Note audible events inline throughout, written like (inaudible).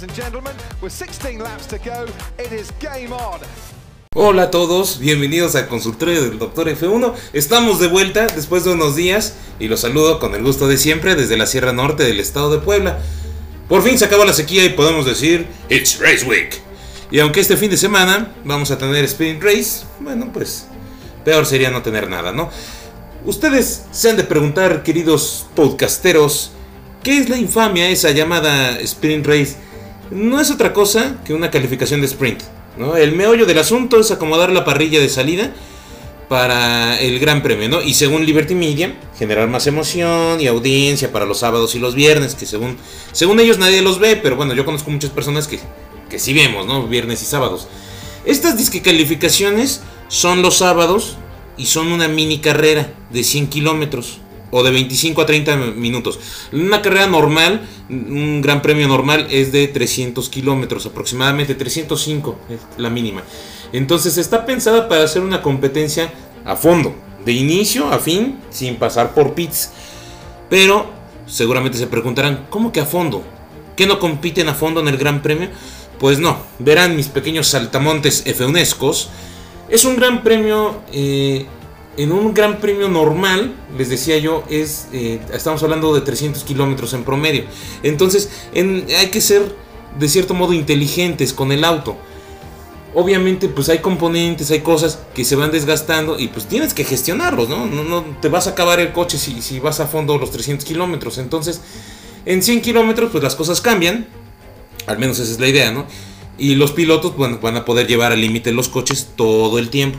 ladies and gentlemen, with 16 laps to go, it is game on. Hola a todos, bienvenidos al consultorio del Dr. F1. Estamos de vuelta después de unos días y los saludo con el gusto de siempre desde la Sierra Norte del estado de Puebla. Por fin se acabó la sequía y podemos decir It's Race Week. Y aunque este fin de semana vamos a tener Sprint Race, bueno, pues peor sería no tener nada, ¿no? Ustedes se han de preguntar, queridos podcasteros, ¿qué es la infamia esa llamada Sprint Race? No es otra cosa que una calificación de sprint. ¿no? El meollo del asunto es acomodar la parrilla de salida para el Gran Premio, ¿no? Y según Liberty Media, generar más emoción y audiencia para los sábados y los viernes, que según, según ellos nadie los ve, pero bueno, yo conozco muchas personas que, que sí vemos, ¿no? Viernes y sábados. Estas disque calificaciones son los sábados y son una mini carrera de 100 kilómetros o de 25 a 30 minutos. Una carrera normal, un gran premio normal es de 300 kilómetros, aproximadamente 305 es la mínima. Entonces está pensada para hacer una competencia a fondo, de inicio a fin, sin pasar por pits. Pero seguramente se preguntarán, ¿cómo que a fondo? ¿Qué no compiten a fondo en el Gran Premio? Pues no, verán mis pequeños saltamontes F-unescos. Es un gran premio eh, en un gran premio normal, les decía yo, es eh, estamos hablando de 300 kilómetros en promedio. Entonces, en, hay que ser de cierto modo inteligentes con el auto. Obviamente, pues hay componentes, hay cosas que se van desgastando y pues tienes que gestionarlos, ¿no? No, te vas a acabar el coche si, si vas a fondo los 300 kilómetros. Entonces, en 100 kilómetros, pues las cosas cambian. Al menos esa es la idea, ¿no? Y los pilotos bueno, van a poder llevar al límite los coches todo el tiempo.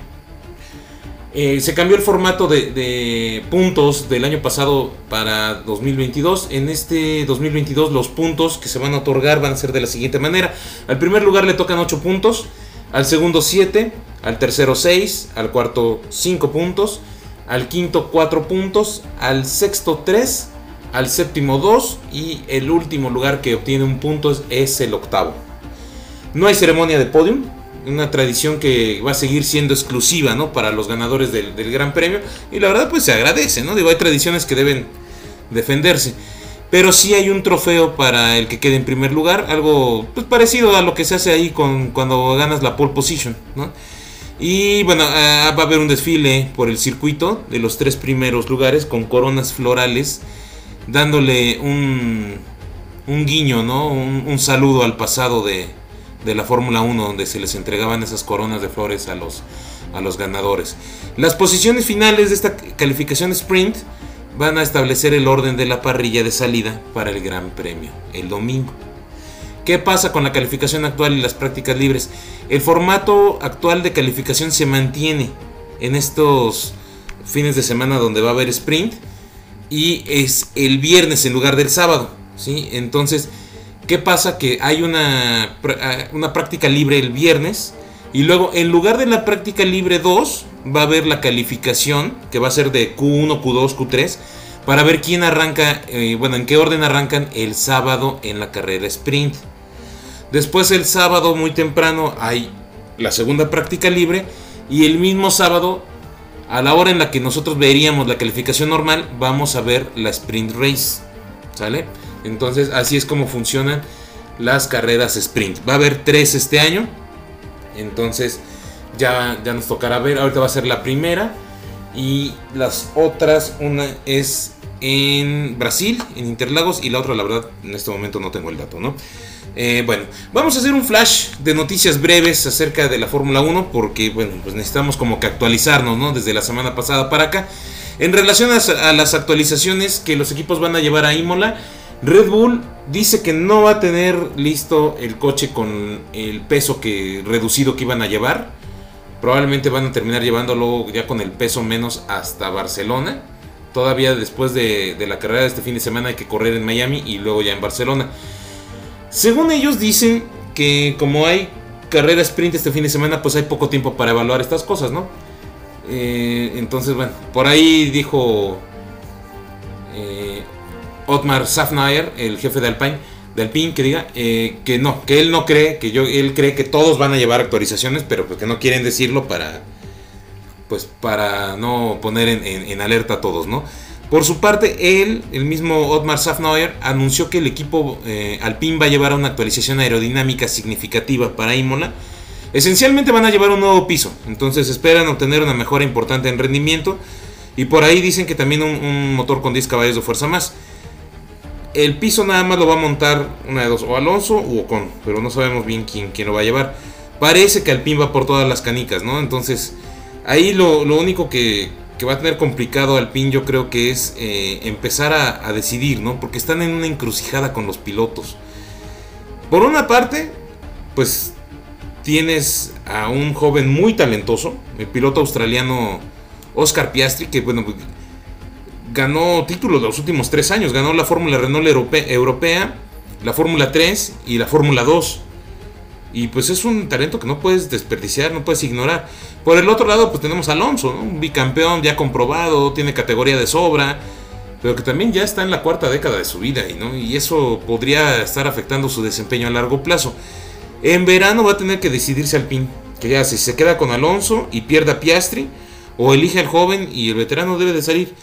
Eh, se cambió el formato de, puntos del año pasado para 2022. En este 2022 los puntos que se van a otorgar van a ser de la siguiente manera. Al primer lugar le tocan 8 puntos, al segundo 7, al tercero 6, al cuarto 5 puntos, al quinto 4 puntos, al sexto 3, al séptimo 2 y el último lugar que obtiene un punto es, es el octavo. No hay ceremonia de podium, una tradición que va a seguir siendo exclusiva, ¿no? Para los ganadores del, Gran Premio. Y la verdad, pues se agradece, ¿no? Digo, hay tradiciones que deben defenderse. Pero sí hay un trofeo para el que quede en primer lugar. Algo pues, parecido a lo que se hace ahí con, cuando ganas la pole position, ¿no? Y bueno, uh, va a haber un desfile por el circuito de los tres primeros lugares con coronas florales. Dándole un, un guiño, ¿no? Un saludo al pasado de, de la Fórmula 1 donde se les entregaban esas coronas de flores a los, a los ganadores. Las posiciones finales de esta calificación sprint van a establecer el orden de la parrilla de salida para el Gran Premio el domingo. ¿Qué pasa con la calificación actual y las prácticas libres? El formato actual de calificación se mantiene en estos fines de semana donde va a haber sprint y es el viernes en lugar del sábado, ¿sí? Entonces, ¿Qué pasa? Que hay una, una práctica libre el viernes y luego en lugar de la práctica libre 2 va a haber la calificación que va a ser de Q1, Q2, Q3 para ver quién arranca, eh, bueno, en qué orden arrancan el sábado en la carrera sprint. Después el sábado muy temprano hay la segunda práctica libre y el mismo sábado a la hora en la que nosotros veríamos la calificación normal vamos a ver la sprint race. ¿Sale? Entonces así es como funcionan las carreras sprint. Va a haber tres este año. Entonces ya, ya nos tocará ver. Ahorita va a ser la primera. Y las otras, una es en Brasil, en Interlagos. Y la otra, la verdad, en este momento no tengo el dato, ¿no? Eh, bueno, vamos a hacer un flash de noticias breves acerca de la Fórmula 1 porque, bueno, pues necesitamos como que actualizarnos, ¿no? Desde la semana pasada para acá. En relación a, a las actualizaciones que los equipos van a llevar a Imola, Red Bull dice que no va a tener listo el coche con el peso que reducido que iban a llevar. Probablemente van a terminar llevándolo ya con el peso menos hasta Barcelona. Todavía después de, la carrera de este fin de semana hay que correr en Miami y luego ya en Barcelona. Según ellos dicen que como hay carrera sprint este fin de semana, pues hay poco tiempo para evaluar estas cosas, ¿no? Eh, entonces, bueno, por ahí dijo eh, Otmar Safnayer, el jefe de Alpine, de que diga eh, que no, que él no cree, que yo, él cree que todos van a llevar actualizaciones, pero pues que no quieren decirlo para, pues para no poner en, alerta a todos, ¿no? Por su parte, él, el mismo Otmar Safnauer, anunció que el equipo eh, Alpine va a llevar una actualización aerodinámica significativa para Imola. Esencialmente van a llevar un nuevo piso, entonces esperan obtener una mejora importante en rendimiento. Y por ahí dicen que también un, motor con 10 caballos de fuerza más. El piso nada más lo va a montar una de dos, o Alonso o Ocon, pero no sabemos bien quién, quién lo va a llevar. Parece que Alpine va por todas las canicas, ¿no? Entonces, ahí lo, lo único que, que va a tener complicado al PIN yo creo que es eh, empezar a, decidir, ¿no? Porque están en una encrucijada con los pilotos. Por una parte, pues tienes a un joven muy talentoso, el piloto australiano Oscar Piastri, que bueno, ganó títulos los últimos tres años, ganó la Fórmula Renault Europea, la Fórmula 3 y la Fórmula 2. Y pues es un talento que no puedes desperdiciar, no puedes ignorar. Por el otro lado, pues tenemos a Alonso, un bicampeón ya comprobado, tiene categoría de sobra, pero que también ya está en la cuarta década de su vida y, eso podría estar afectando su desempeño a largo plazo. En verano va a tener que decidirse al pin, que ya si se queda con Alonso y pierda Piastri, o elige al joven y el veterano debe de salir.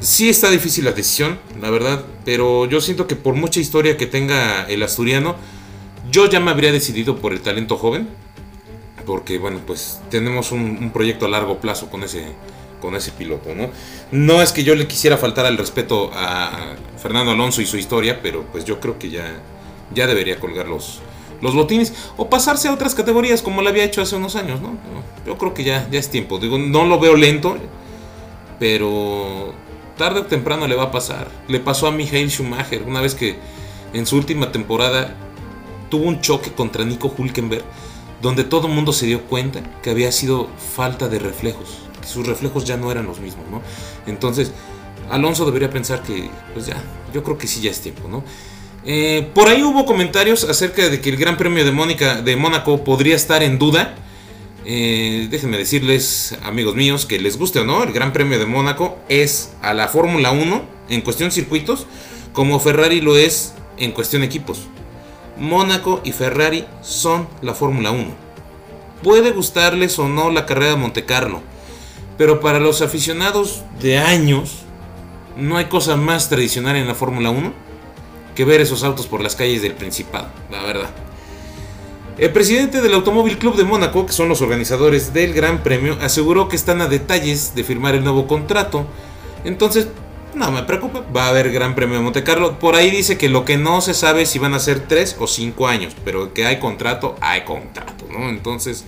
Sí está difícil la decisión, la verdad, pero yo siento que por mucha historia que tenga el asturiano, yo ya me habría decidido por el talento joven, porque bueno, pues tenemos un, proyecto a largo plazo con ese, con ese piloto, ¿no? No es que yo le quisiera faltar al respeto a Fernando Alonso y su historia, pero pues yo creo que ya, ya debería colgar los, los botines o pasarse a otras categorías como lo había hecho hace unos años, ¿no? Yo creo que ya, ya es tiempo. Digo, no lo veo lento, pero tarde o temprano le va a pasar. Le pasó a Michael Schumacher una vez que en su última temporada tuvo un choque contra Nico Hulkenberg, donde todo el mundo se dio cuenta que había sido falta de reflejos, que sus reflejos ya no eran los mismos, ¿no? Entonces, Alonso debería pensar que, pues ya, yo creo que sí ya es tiempo, ¿no? Eh, por ahí hubo comentarios acerca de que el Gran Premio de, Mónica, de Mónaco podría estar en duda. Eh, déjenme decirles, amigos míos, que les guste o no, el Gran Premio de Mónaco es a la Fórmula 1 en cuestión circuitos, como Ferrari lo es en cuestión equipos. Mónaco y Ferrari son la Fórmula 1. Puede gustarles o no la carrera de Monte Carlo, pero para los aficionados de años, no hay cosa más tradicional en la Fórmula 1 que ver esos autos por las calles del Principado, la verdad. El presidente del Automóvil Club de Mónaco, que son los organizadores del Gran Premio, aseguró que están a detalles de firmar el nuevo contrato. Entonces, no me preocupa, va a haber Gran Premio de Monte Carlo. Por ahí dice que lo que no se sabe es si van a ser 3 o 5 años, pero que hay contrato, hay contrato, ¿no? Entonces,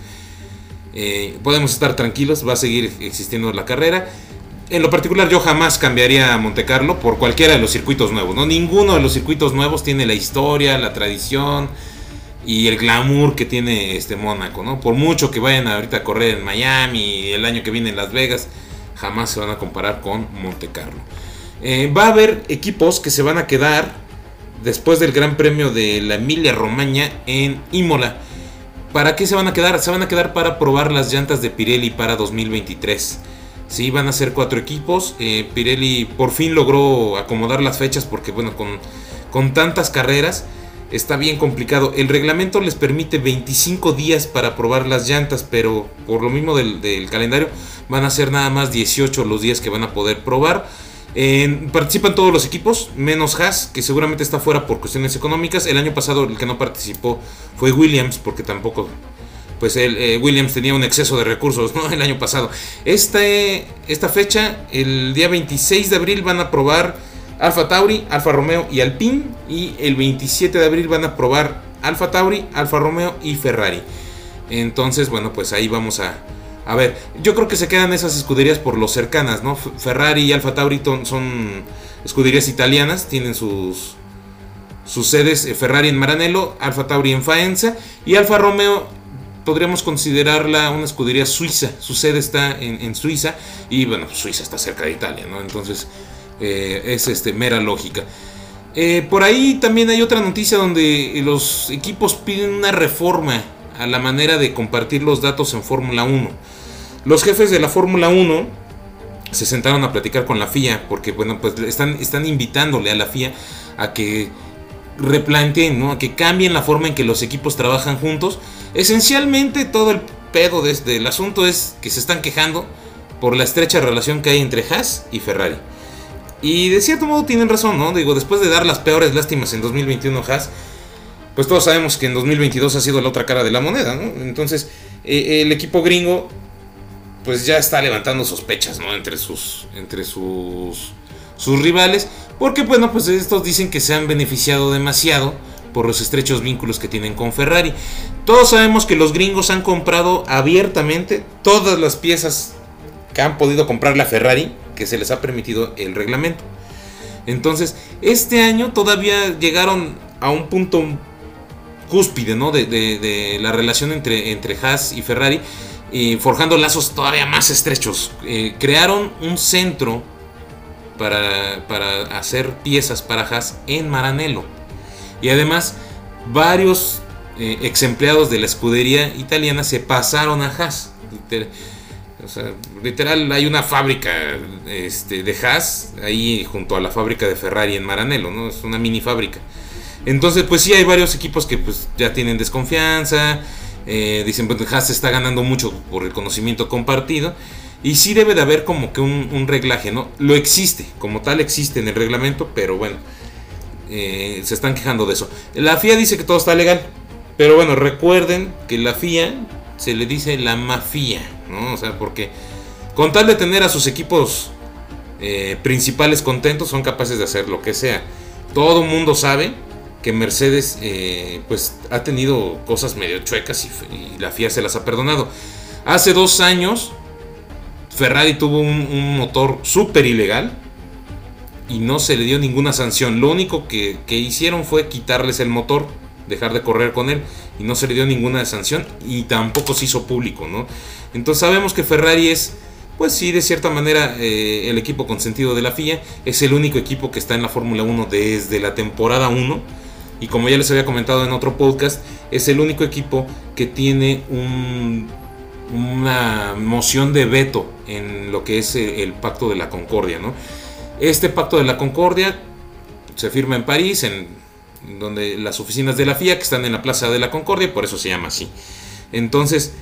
eh, podemos estar tranquilos, va a seguir existiendo la carrera. En lo particular, yo jamás cambiaría a Monte Carlo por cualquiera de los circuitos nuevos, ¿no? Ninguno de los circuitos nuevos tiene la historia, la tradición y el glamour que tiene este Mónaco, ¿no? Por mucho que vayan ahorita a correr en Miami el año que viene en Las Vegas, jamás se van a comparar con Monte Carlo. Eh, va a haber equipos que se van a quedar después del Gran Premio de la Emilia Romagna en Imola. ¿Para qué se van a quedar? Se van a quedar para probar las llantas de Pirelli para 2023. Sí, van a ser cuatro equipos. Eh, Pirelli por fin logró acomodar las fechas porque, bueno, con, con tantas carreras está bien complicado. El reglamento les permite 25 días para probar las llantas, pero por lo mismo del, calendario van a ser nada más 18 los días que van a poder probar participan todos los equipos, menos Haas, que seguramente está fuera por cuestiones económicas. El año pasado el que no participó fue Williams, porque tampoco, pues el, eh, Williams tenía un exceso de recursos (laughs) el año pasado. Este, esta fecha, el día 26 de abril, van a probar Alfa Tauri, Alfa Romeo y Alpine. Y el 27 de abril van a probar Alfa Tauri, Alfa Romeo y Ferrari. Entonces, bueno, pues ahí vamos a, a ver, yo creo que se quedan esas escuderías por lo cercanas, ¿no? Ferrari y Alfa Tauri son escuderías italianas, tienen sus, sus sedes, eh, Ferrari en Maranello, Alfa Tauri en Faenza y Alfa Romeo podríamos considerarla una escudería suiza, su sede está en, Suiza y bueno, Suiza está cerca de Italia, ¿no? Entonces eh, es este, mera lógica. Eh, por ahí también hay otra noticia donde los equipos piden una reforma a la manera de compartir los datos en Fórmula 1. Los jefes de la Fórmula 1 se sentaron a platicar con la FIA porque bueno, pues están, están invitándole a la FIA a que replanteen, ¿no? a que cambien la forma en que los equipos trabajan juntos. Esencialmente todo el pedo desde el asunto es que se están quejando por la estrecha relación que hay entre Haas y Ferrari. Y de cierto modo tienen razón, ¿no? Digo, después de dar las peores lástimas en 2021 Haas, pues todos sabemos que en 2022 ha sido la otra cara de la moneda, ¿no? Entonces, eh, el equipo gringo, pues ya está levantando sospechas, ¿no? Entre sus, entre sus, sus rivales, porque bueno, pues estos dicen que se han beneficiado demasiado por los estrechos vínculos que tienen con Ferrari. Todos sabemos que los gringos han comprado abiertamente todas las piezas que han podido comprar la Ferrari, que se les ha permitido el reglamento. Entonces, este año todavía llegaron a un punto cúspide, ¿no? De, la relación entre, entre Haas y Ferrari, y forjando lazos todavía más estrechos. Eh, crearon un centro para, para, hacer piezas para Haas en Maranello. Y además, varios eh, ex empleados de la escudería italiana se pasaron a Haas. Literal, hay una fábrica este, de Haas ahí junto a la fábrica de Ferrari en Maranello, ¿no? Es una mini fábrica. Entonces, pues sí, hay varios equipos que pues ya tienen desconfianza. Eh, dicen, pues Haas está ganando mucho por el conocimiento compartido. Y sí debe de haber como que un, reglaje, ¿no? Lo existe, como tal existe en el reglamento, pero bueno, eh, se están quejando de eso. La FIA dice que todo está legal, pero bueno, recuerden que la FIA se le dice la mafia, ¿no? O sea, porque con tal de tener a sus equipos eh, principales contentos, son capaces de hacer lo que sea. Todo mundo sabe que Mercedes eh, pues ha tenido cosas medio chuecas y, la FIA se las ha perdonado. Hace dos años Ferrari tuvo un, motor súper ilegal y no se le dio ninguna sanción. Lo único que, que, hicieron fue quitarles el motor, dejar de correr con él y no se le dio ninguna sanción y tampoco se hizo público, ¿no? Entonces sabemos que Ferrari es, pues sí, de cierta manera eh, el equipo consentido de la FIA, es el único equipo que está en la Fórmula 1 desde la temporada 1 y como ya les había comentado en otro podcast, es el único equipo que tiene una moción de veto en lo que es el Pacto de la Concordia, ¿no? Este Pacto de la Concordia se firma en París, en donde las oficinas de la FIA que están en la Plaza de la Concordia, por eso se llama así. Entonces,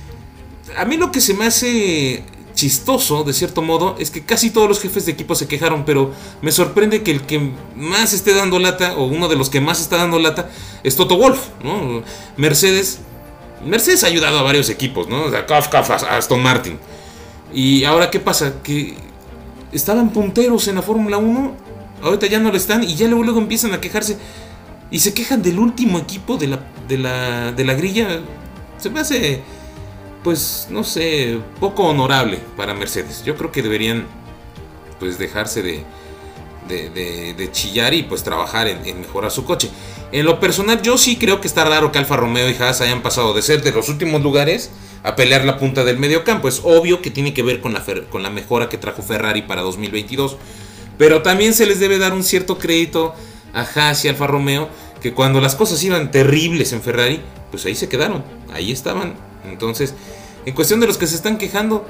a mí lo que se me hace chistoso, de cierto modo, es que casi todos los jefes de equipo se quejaron, pero me sorprende que el que más esté dando lata, o uno de los que más está dando lata, es Toto Wolf, ¿no? Mercedes. Mercedes ha ayudado a varios equipos, ¿no? O sea, Aston Martin. Y ahora, ¿qué pasa? Que estaban punteros en la Fórmula 1, ahorita ya no lo están, y ya luego empiezan a quejarse. Y se quejan del último equipo de la, de la, de la grilla. Se me hace, pues, no sé, poco honorable para Mercedes. Yo creo que deberían, pues, dejarse de, de, chillar y, pues, trabajar en, en, mejorar su coche. En lo personal, yo sí creo que está raro que Alfa Romeo y Haas hayan pasado de ser de los últimos lugares a pelear la punta del medio campo. Es obvio que tiene que ver con la, con la mejora que trajo Ferrari para 2022. Pero también se les debe dar un cierto crédito a Haas y Alfa Romeo, que cuando las cosas iban terribles en Ferrari, pues ahí se quedaron, ahí estaban. Entonces, en cuestión de los que se están quejando,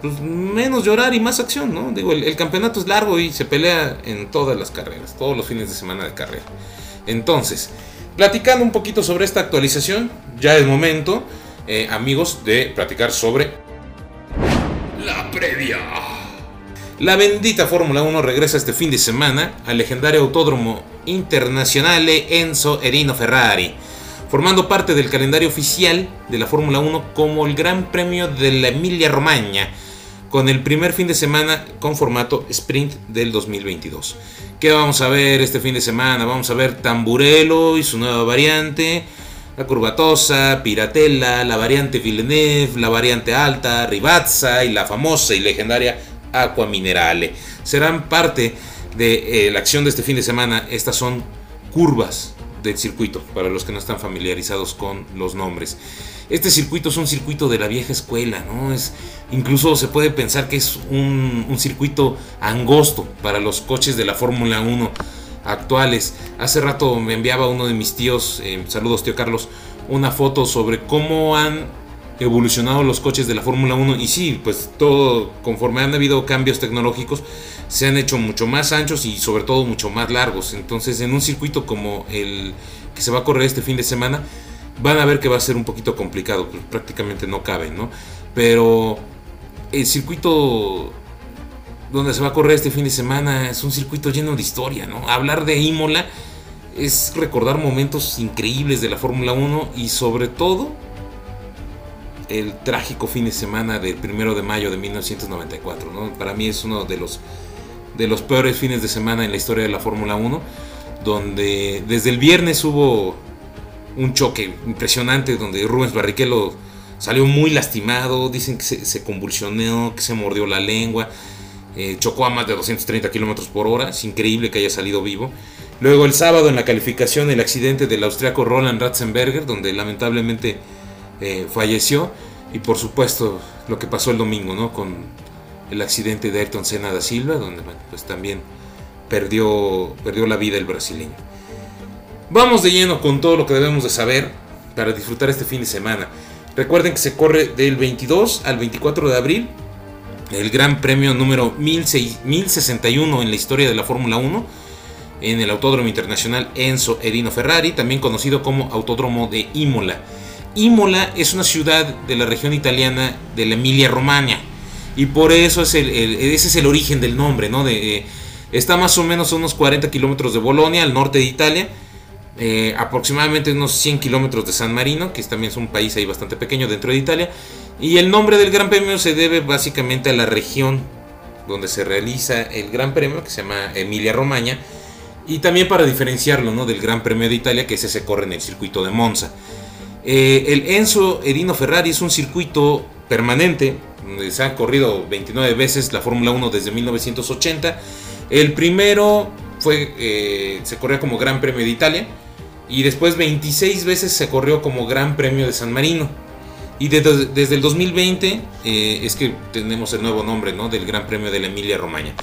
pues menos llorar y más acción, ¿no? Digo, el, campeonato es largo y se pelea en todas las carreras, todos los fines de semana de carrera. Entonces, platicando un poquito sobre esta actualización, ya es momento, eh, amigos, de platicar sobre la previa. La bendita Fórmula 1 regresa este fin de semana al legendario Autódromo Internazionale Enzo Erino Ferrari, formando parte del calendario oficial de la Fórmula 1 como el Gran Premio de la Emilia Romagna, con el primer fin de semana con formato sprint del 2022. ¿Qué vamos a ver este fin de semana? Vamos a ver Tamburello y su nueva variante, la Curvatosa, Piratella, la variante Villeneuve, la variante Alta, Ribazza y la famosa y legendaria Aqua Minerale. Serán parte de eh, la acción de este fin de semana. Estas son curvas del circuito, para los que no están familiarizados con los nombres. Este circuito es un circuito de la vieja escuela, ¿no? Es, incluso se puede pensar que es un, circuito angosto para los coches de la Fórmula 1 actuales. Hace rato me enviaba uno de mis tíos, eh, saludos tío Carlos, una foto sobre cómo han evolucionado los coches de la Fórmula 1 y sí, pues todo conforme han habido cambios tecnológicos se han hecho mucho más anchos y sobre todo mucho más largos. Entonces en un circuito como el que se va a correr este fin de semana van a ver que va a ser un poquito complicado, pues prácticamente no cabe, ¿no? Pero el circuito donde se va a correr este fin de semana es un circuito lleno de historia, ¿no? Hablar de Imola es recordar momentos increíbles de la Fórmula 1 y sobre todo el trágico fin de semana del primero de mayo de 1994. ¿no? Para mí es uno de los, de los peores fines de semana en la historia de la Fórmula 1, donde desde el viernes hubo un choque impresionante, donde Rubens Barrichello salió muy lastimado, dicen que se, convulsionó, que se mordió la lengua, eh, chocó a más de 230 kilómetros por hora, es increíble que haya salido vivo. Luego el sábado en la calificación el accidente del austriaco Roland Ratzenberger, donde lamentablemente eh, falleció. Y por supuesto lo que pasó el domingo, ¿no? Con el accidente de Ayrton Senna da Silva, donde pues también perdió, perdió la vida el brasileño. Vamos de lleno con todo lo que debemos de saber para disfrutar este fin de semana. Recuerden que se corre del 22 al 24 de abril el Gran Premio número 1061 en la historia de la Fórmula 1 en el Autódromo Internacional Enzo Erino Ferrari, también conocido como Autódromo de Imola. Imola es una ciudad de la región italiana de la Emilia Romagna y por eso es el, ese es el origen del nombre, ¿no? Eh, está más o menos a unos 40 kilómetros de Bolonia, al norte de Italia, eh, aproximadamente unos 100 kilómetros de San Marino, que también es un país ahí bastante pequeño dentro de Italia, y el nombre del Gran Premio se debe básicamente a la región donde se realiza el Gran Premio, que se llama Emilia Romagna, y también para diferenciarlo ¿no? del Gran Premio de Italia, que ese se corre en el circuito de Monza. Eh, el Enzo Edino Ferrari es un circuito permanente, donde se ha corrido 29 veces la Fórmula 1 desde 1980. El primero fue, eh, se corrió como Gran Premio de Italia y después 26 veces se corrió como Gran Premio de San Marino. Y desde el 2020 eh, es que tenemos el nuevo nombre ¿no? del Gran Premio de la Emilia Romagna.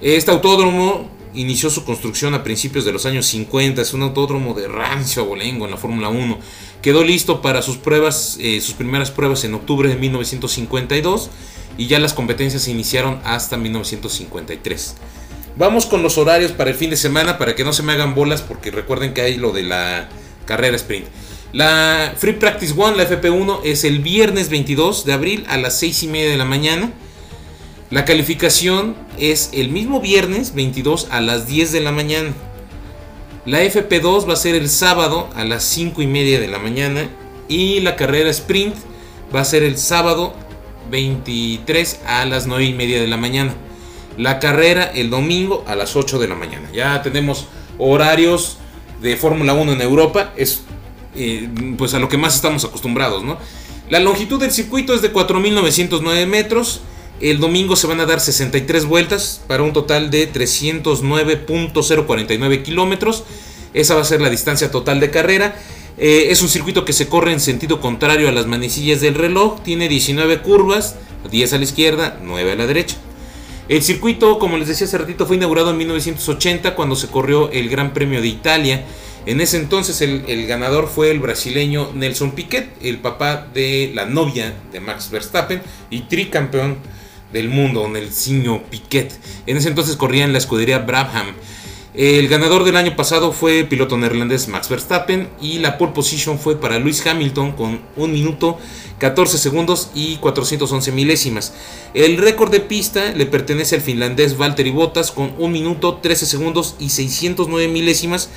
Este autódromo inició su construcción a principios de los años 50, es un autódromo de rancio abolengo en la Fórmula 1. Quedó listo para sus pruebas, eh, sus primeras pruebas en octubre de 1952 y ya las competencias se iniciaron hasta 1953. Vamos con los horarios para el fin de semana para que no se me hagan bolas porque recuerden que hay lo de la carrera sprint. La Free Practice One, la FP1, es el viernes 22 de abril a las 6 y media de la mañana. La calificación es el mismo viernes 22 a las 10 de la mañana. La FP2 va a ser el sábado a las 5 y media de la mañana y la carrera sprint va a ser el sábado 23 a las 9 y media de la mañana. La carrera el domingo a las 8 de la mañana. Ya tenemos horarios de Fórmula 1 en Europa. Es eh, pues a lo que más estamos acostumbrados, ¿no? La longitud del circuito es de 4.909 metros. El domingo se van a dar 63 vueltas para un total de 309.049 kilómetros. Esa va a ser la distancia total de carrera. Eh, es un circuito que se corre en sentido contrario a las manecillas del reloj. Tiene 19 curvas, 10 a la izquierda, 9 a la derecha. El circuito, como les decía hace ratito, fue inaugurado en 1980 cuando se corrió el Gran Premio de Italia. En ese entonces el, el, ganador fue el brasileño Nelson Piquet, el papá de la novia de Max Verstappen y tricampeón del mundo, Nelsinho Piquet. En ese entonces corría en la escudería Brabham. El ganador del año pasado fue el piloto neerlandés Max Verstappen y la pole position fue para Lewis Hamilton con 1 minuto 14 segundos y 411 milésimas. El récord de pista le pertenece al finlandés Valtteri Bottas con 1 minuto 13 segundos y 609 milésimas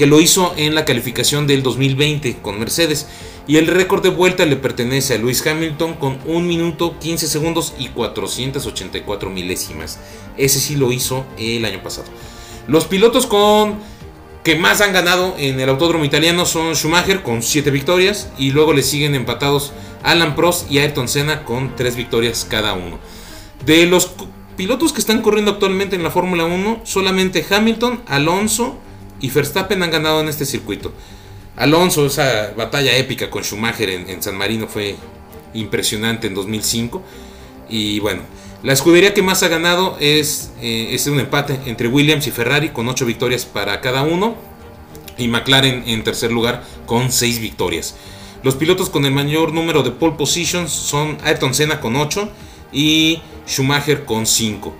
que lo hizo en la calificación del 2020 con Mercedes. Y el récord de vuelta le pertenece a Lewis Hamilton con 1 minuto 15 segundos y 484 milésimas. Ese sí lo hizo el año pasado. Los pilotos con que más han ganado en el autódromo italiano son Schumacher con 7 victorias y luego le siguen empatados Alan Prost y Ayrton Senna con 3 victorias cada uno. De los pilotos que están corriendo actualmente en la Fórmula 1, solamente Hamilton, Alonso y Verstappen han ganado en este circuito. Alonso, esa batalla épica con Schumacher en, San Marino fue impresionante en 2005. Y bueno, la escudería que más ha ganado es, eh, es un empate entre Williams y Ferrari con 8 victorias para cada uno. y McLaren en tercer lugar con 6 victorias. Los pilotos con el mayor número de pole positions son Ayrton Senna con 8 y Schumacher con 5.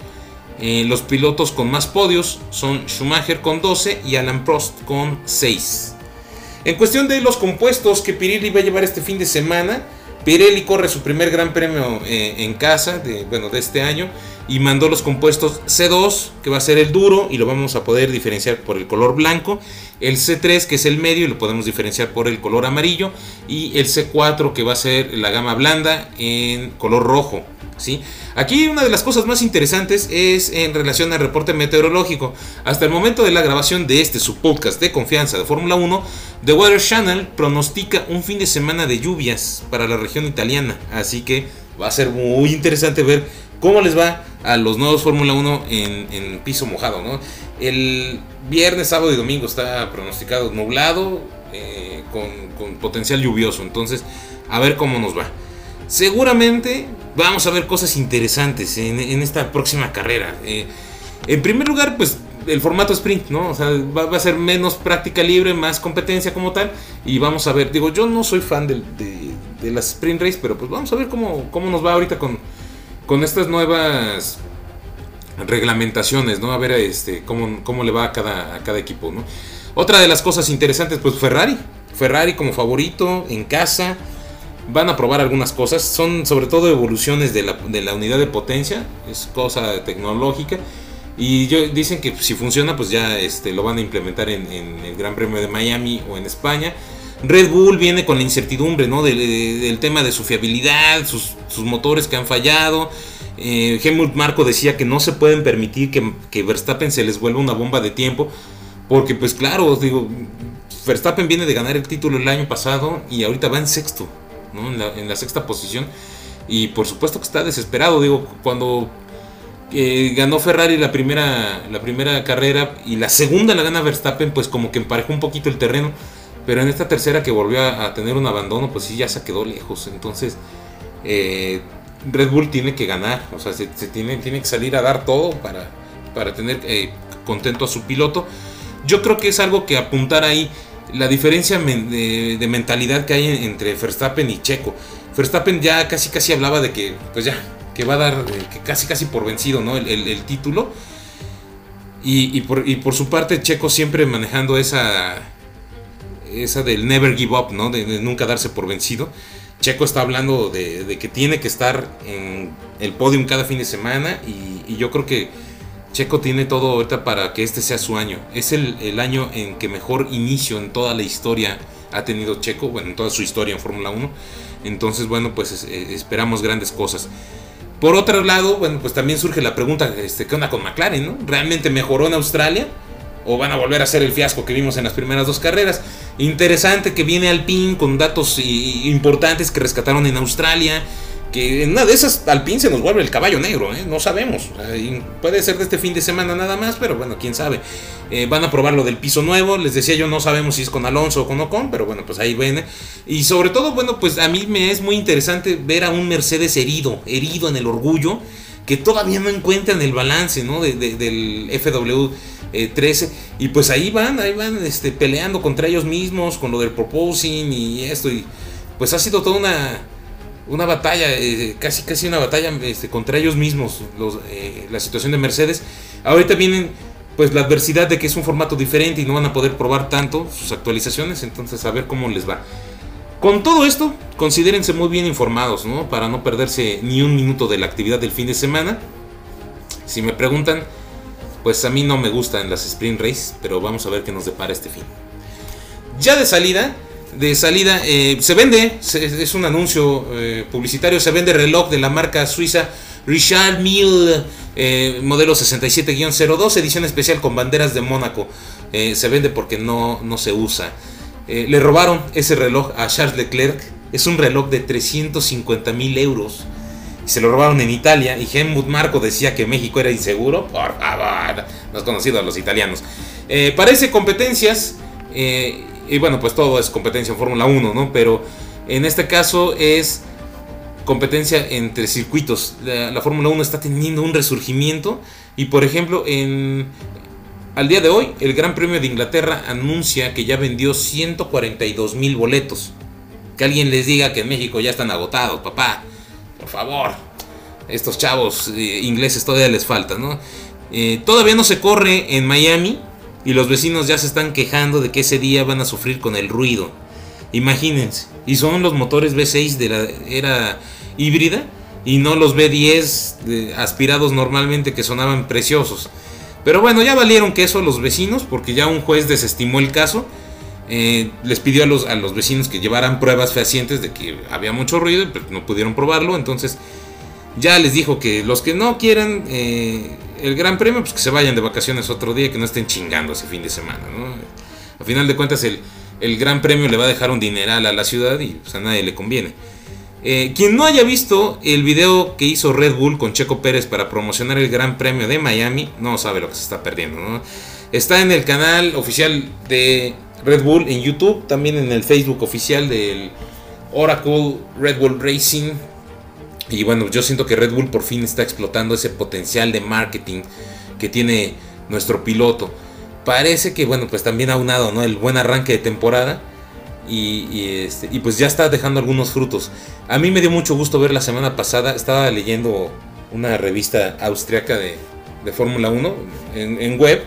Eh, los pilotos con más podios son Schumacher con 12 y Alan Prost con 6. En cuestión de los compuestos que Pirelli va a llevar este fin de semana, Pirelli corre su primer gran premio eh, en casa de, bueno, de este año y mandó los compuestos C2, que va a ser el duro y lo vamos a poder diferenciar por el color blanco, el C3 que es el medio y lo podemos diferenciar por el color amarillo y el C4 que va a ser la gama blanda en color rojo. ¿sí? Aquí una de las cosas más interesantes es en relación al reporte meteorológico. Hasta el momento de la grabación de este su podcast de confianza de Fórmula 1, The Weather Channel pronostica un fin de semana de lluvias para la región italiana. Así que va a ser muy interesante ver cómo les va a los nuevos Fórmula 1 en, piso mojado. ¿no? El viernes, sábado y domingo está pronosticado nublado eh, con potencial lluvioso. Entonces, a ver cómo nos va. Seguramente vamos a ver cosas interesantes en, esta próxima carrera. Eh, en primer lugar, pues el formato sprint, ¿no? O sea, va, a ser menos práctica libre, más competencia como tal. Y vamos a ver, digo, yo no soy fan de, las sprint race, pero pues vamos a ver cómo, cómo nos va ahorita con, con estas nuevas reglamentaciones, ¿no? A ver este, cómo, cómo le va a cada, a cada equipo, ¿no? Otra de las cosas interesantes, pues Ferrari. Ferrari como favorito en casa van a probar algunas cosas. Son sobre todo evoluciones de la, unidad de potencia. Es cosa tecnológica. Y yo, dicen que si funciona, pues ya este, lo van a implementar en, el Gran Premio de Miami o en España. Red Bull viene con la incertidumbre ¿no? del, tema de su fiabilidad, sus, motores que han fallado. Eh, Marco decía que no se pueden permitir que, que, Verstappen se les vuelva una bomba de tiempo. Porque pues claro, digo, Verstappen viene de ganar el título el año pasado y ahorita va en sexto en, la, sexta posición. Y por supuesto que está desesperado. Digo, cuando eh, ganó Ferrari la primera, la primera carrera y la segunda la gana Verstappen, pues como que emparejó un poquito el terreno. Pero en esta tercera que volvió a, tener un abandono, pues sí, ya se quedó lejos. Entonces, eh, Red Bull tiene que ganar. O sea, se, tiene, tiene, que salir a dar todo para, para tener eh, contento a su piloto. Yo creo que es algo que apuntar ahí la diferencia de, mentalidad que hay entre Verstappen y Checo. Verstappen ya casi casi hablaba de que, pues ya, que va a dar que casi casi por vencido, ¿no? El, título. Y, por, su parte, Checo siempre manejando esa, esa del never give up, ¿no? De, nunca darse por vencido. Checo está hablando de, que tiene que estar en el podium cada fin de semana y yo creo que Checo tiene todo ahorita para que este sea su año. Es el, año en que mejor inicio en toda la historia ha tenido Checo, bueno, en toda su historia en Fórmula 1. Entonces, bueno, pues esperamos grandes cosas. Por otro lado, bueno, pues también surge la pregunta, este, ¿qué onda con McLaren? ¿no? ¿Realmente mejoró en Australia? ¿O van a volver a ser el fiasco que vimos en las primeras dos carreras? Interesante que viene Alpine con datos importantes que rescataron en Australia que en una de esas Alpine se nos vuelve el caballo negro, ¿eh? no sabemos. puede ser de este fin de semana nada más, pero bueno, quién sabe. Eh, van a probar lo del piso nuevo, les decía yo, no sabemos si es con Alonso o con Ocon, pero bueno, pues ahí viene. Y sobre todo, bueno, pues a mí me es muy interesante ver a un Mercedes herido, herido en el orgullo, que todavía no encuentran el balance, ¿no? del FW. 13 y pues ahí van, ahí van este, peleando contra ellos mismos con lo del proposing y esto y pues ha sido toda una, una batalla, eh, casi casi una batalla este, contra ellos mismos, eh, la situación de Mercedes. Ahorita vienen pues la adversidad de que es un formato diferente y no van a poder probar tanto sus actualizaciones, entonces a ver cómo les va. Con todo esto, considérense muy bien informados, ¿no? Para no perderse ni un minuto de la actividad del fin de semana. Si me preguntan, pues a mí no me gustan las sprint race, pero vamos a ver qué nos depara este fin. Ya de salida, de salida. Eh, se vende, es un anuncio eh, publicitario, se vende reloj de la marca suiza Richard Mille, eh, modelo 67-02, edición especial con banderas de Mónaco. se vende porque no, no se usa. Le robaron ese reloj a Charles Leclerc. Es un reloj de 350 mil euros. Se lo robaron en Italia y Helmut Marco decía que México era inseguro. Por favor, no has conocido a los italianos. parece competencias y bueno, pues todo es competencia en Fórmula 1, ¿no? Pero en este caso es competencia entre circuitos. La, Fórmula 1 está teniendo un resurgimiento y por ejemplo en, Al día de hoy, el Gran Premio de Inglaterra anuncia que ya vendió 142 mil boletos. Que alguien les diga que en México ya están agotados, papá. Por favor. Estos chavos eh, ingleses todavía les falta, ¿no? Eh, todavía no se corre en Miami y los vecinos ya se están quejando de que ese día van a sufrir con el ruido. Imagínense. Y son los motores V6 de la era híbrida y no los V10 aspirados normalmente que sonaban preciosos. Pero bueno, ya valieron que eso los vecinos, porque ya un juez desestimó el caso. Eh, les pidió a los, a los vecinos que llevaran pruebas fehacientes de que había mucho ruido, pero no pudieron probarlo. Entonces ya les dijo que los que no quieran eh, el gran premio, pues que se vayan de vacaciones otro día, que no estén chingando ese fin de semana. ¿no? A final de cuentas, el, el gran premio le va a dejar un dineral a la ciudad y pues, a nadie le conviene. Eh, quien no haya visto el video que hizo Red Bull con Checo Pérez para promocionar el Gran Premio de Miami, no sabe lo que se está perdiendo. Está en el canal oficial de Red Bull en YouTube, también en el Facebook oficial del Oracle Red Bull Racing. Y bueno, yo siento que Red Bull por fin está explotando ese potencial de marketing que tiene nuestro piloto. Parece que, bueno, pues también ha unado ¿no? el buen arranque de temporada y, este, y, pues ya está dejando algunos frutos. A mí me dio mucho gusto ver la semana pasada, estaba leyendo una revista austriaca de, de Fórmula 1 en, web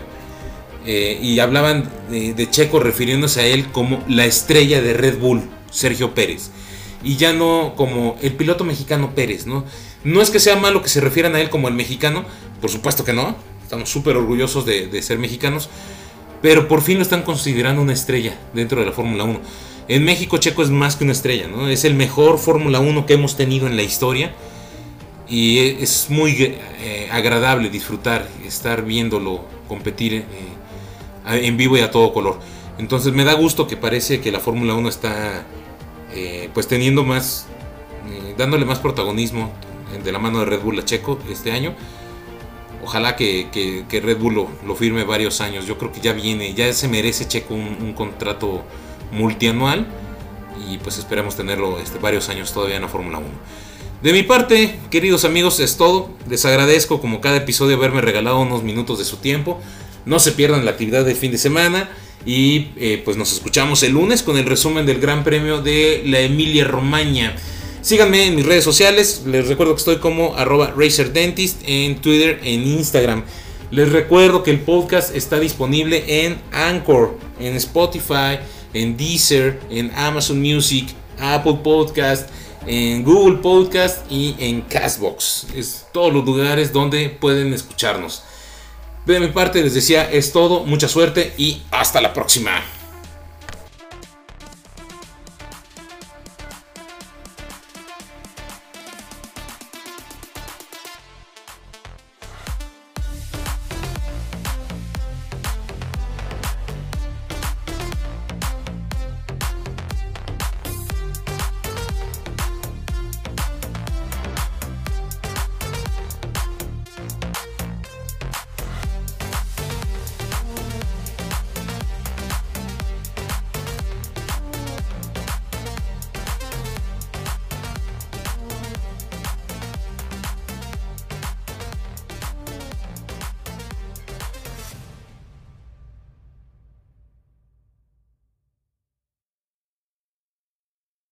eh, y hablaban de, Checo refiriéndose a él como la estrella de Red Bull, Sergio Pérez. Y ya no como el piloto mexicano Pérez, ¿no? No es que sea malo que se refieran a él como el mexicano, por supuesto que no, estamos súper orgullosos de, de ser mexicanos, pero por fin lo están considerando una estrella dentro de la Fórmula 1. En México Checo es más que una estrella, ¿no? Es el mejor Fórmula 1 que hemos tenido en la historia. Y es muy eh, agradable disfrutar, estar viéndolo competir eh, en vivo y a todo color. Entonces me da gusto que parece que la Fórmula 1 está eh, pues teniendo más, dándole más protagonismo de la mano de Red Bull a Checo este año. Ojalá que, Red Bull lo, firme varios años. Yo creo que ya viene, ya se merece Checo un contrato multianual y pues esperamos tenerlo este, varios años todavía en la Fórmula 1. De mi parte, queridos amigos, es todo. Les agradezco como cada episodio haberme regalado unos minutos de su tiempo. No se pierdan la actividad del fin de semana y eh, pues nos escuchamos el lunes con el resumen del Gran Premio de la Emilia Romagna. Síganme en mis redes sociales, les recuerdo que estoy como arroba RacerDentist en Twitter, en Instagram. Les recuerdo que el podcast está disponible en Anchor, en Spotify, en Deezer, en Amazon Music, Apple Podcast, en Google Podcast y en Castbox. Es todos los lugares donde pueden escucharnos. De mi parte les decía, es todo, mucha suerte y hasta la próxima.